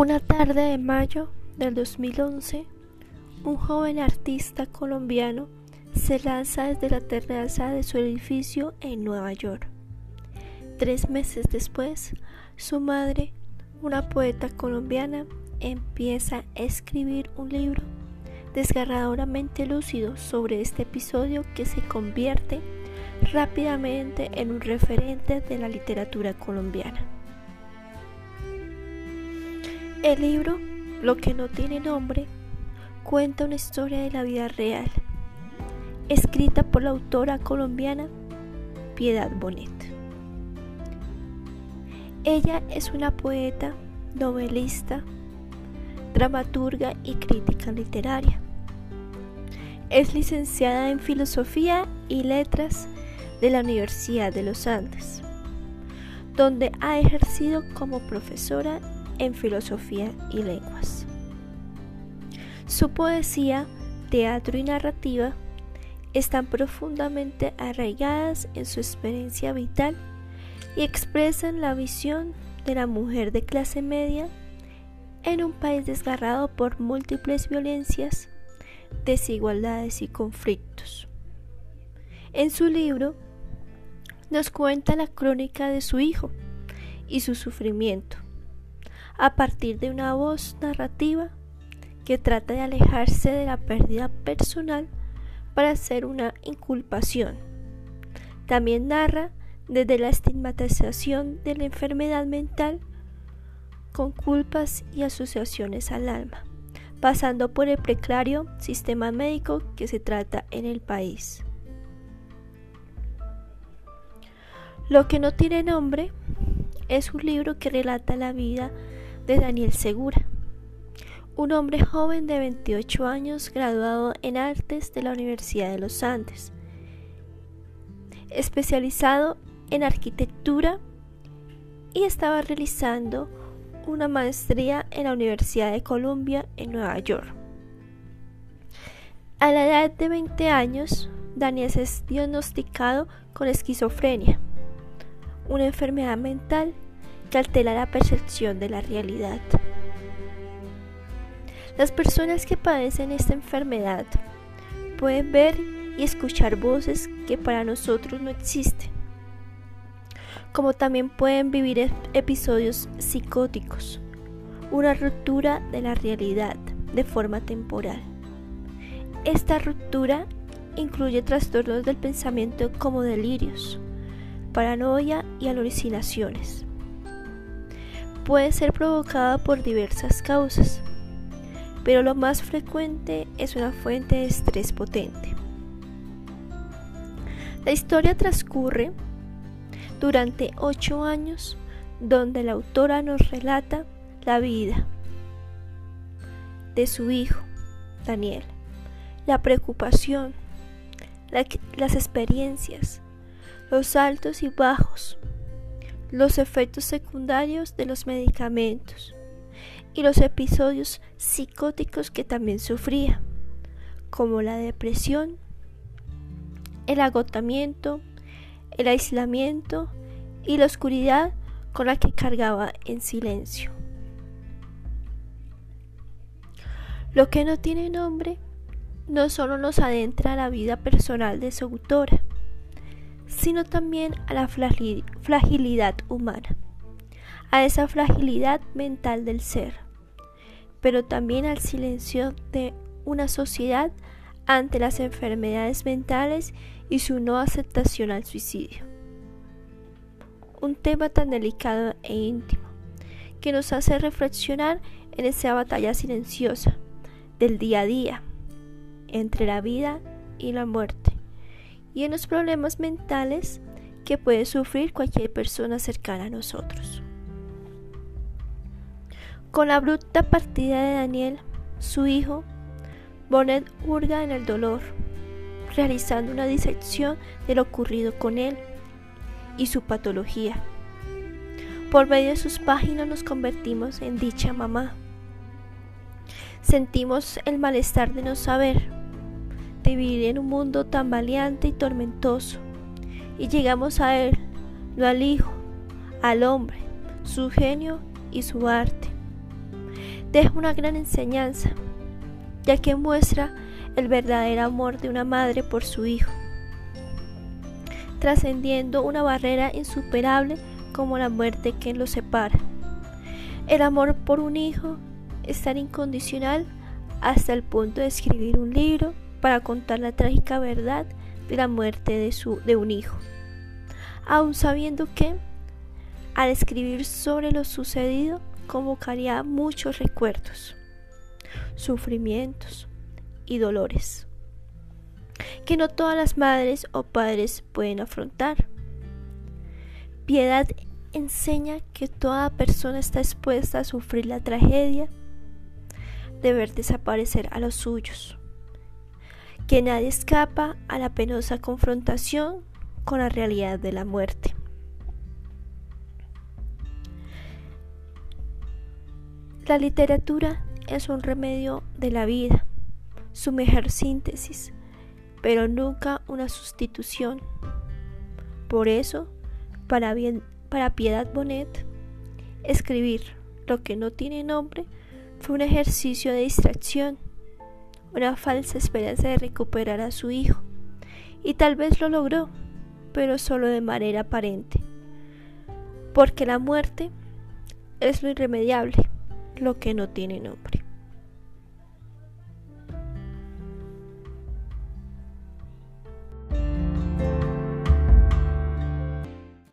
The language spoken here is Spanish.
Una tarde de mayo del 2011, un joven artista colombiano se lanza desde la terraza de su edificio en Nueva York. Tres meses después, su madre, una poeta colombiana, empieza a escribir un libro desgarradoramente lúcido sobre este episodio que se convierte rápidamente en un referente de la literatura colombiana. El libro, Lo que no tiene nombre, cuenta una historia de la vida real, escrita por la autora colombiana Piedad Bonet. Ella es una poeta, novelista, dramaturga y crítica literaria. Es licenciada en Filosofía y Letras de la Universidad de los Andes, donde ha ejercido como profesora en filosofía y lenguas. Su poesía, teatro y narrativa están profundamente arraigadas en su experiencia vital y expresan la visión de la mujer de clase media en un país desgarrado por múltiples violencias, desigualdades y conflictos. En su libro nos cuenta la crónica de su hijo y su sufrimiento, a partir de una voz narrativa que trata de alejarse de la pérdida personal para hacer una inculpación. También narra desde la estigmatización de la enfermedad mental con culpas y asociaciones al alma, pasando por el precario sistema médico que se trata en el país. Lo que no tiene nombre es un libro que relata la vida de Daniel Segura, un hombre joven de 28 años graduado en artes de la Universidad de los Andes, especializado en arquitectura y estaba realizando una maestría en la Universidad de Columbia en Nueva York. A la edad de 20 años, Daniel es diagnosticado con esquizofrenia, una enfermedad mental que altera la percepción de la realidad. Las personas que padecen esta enfermedad pueden ver y escuchar voces que para nosotros no existen, como también pueden vivir episodios psicóticos, una ruptura de la realidad de forma temporal. Esta ruptura incluye trastornos del pensamiento como delirios, paranoia y alucinaciones puede ser provocada por diversas causas, pero lo más frecuente es una fuente de estrés potente. La historia transcurre durante ocho años donde la autora nos relata la vida de su hijo, Daniel, la preocupación, las experiencias, los altos y bajos, los efectos secundarios de los medicamentos y los episodios psicóticos que también sufría, como la depresión, el agotamiento, el aislamiento y la oscuridad con la que cargaba en silencio. Lo que no tiene nombre no solo nos adentra a la vida personal de su autora, sino también a la fragilidad humana, a esa fragilidad mental del ser, pero también al silencio de una sociedad ante las enfermedades mentales y su no aceptación al suicidio. Un tema tan delicado e íntimo que nos hace reflexionar en esa batalla silenciosa del día a día entre la vida y la muerte y en los problemas mentales que puede sufrir cualquier persona cercana a nosotros. Con la bruta partida de Daniel, su hijo, Bonet hurga en el dolor, realizando una disección de lo ocurrido con él y su patología. Por medio de sus páginas nos convertimos en dicha mamá. Sentimos el malestar de no saber vivir en un mundo tan valiente y tormentoso. Y llegamos a Él, no al Hijo, al hombre, su genio y su arte. deja una gran enseñanza, ya que muestra el verdadero amor de una madre por su hijo, trascendiendo una barrera insuperable como la muerte que los separa. El amor por un hijo es tan incondicional hasta el punto de escribir un libro para contar la trágica verdad de la muerte de, su, de un hijo, aun sabiendo que, al escribir sobre lo sucedido, convocaría muchos recuerdos, sufrimientos y dolores que no todas las madres o padres pueden afrontar. Piedad enseña que toda persona está expuesta a sufrir la tragedia de ver desaparecer a los suyos, que nadie escapa a la penosa confrontación con la realidad de la muerte. La literatura es un remedio de la vida, su mejor síntesis, pero nunca una sustitución. Por eso, para, para Piedad Bonet, escribir lo que no tiene nombre fue un ejercicio de distracción, una falsa esperanza de recuperar a su hijo, y tal vez lo logró, pero solo de manera aparente, porque la muerte es lo irremediable, lo que no tiene nombre.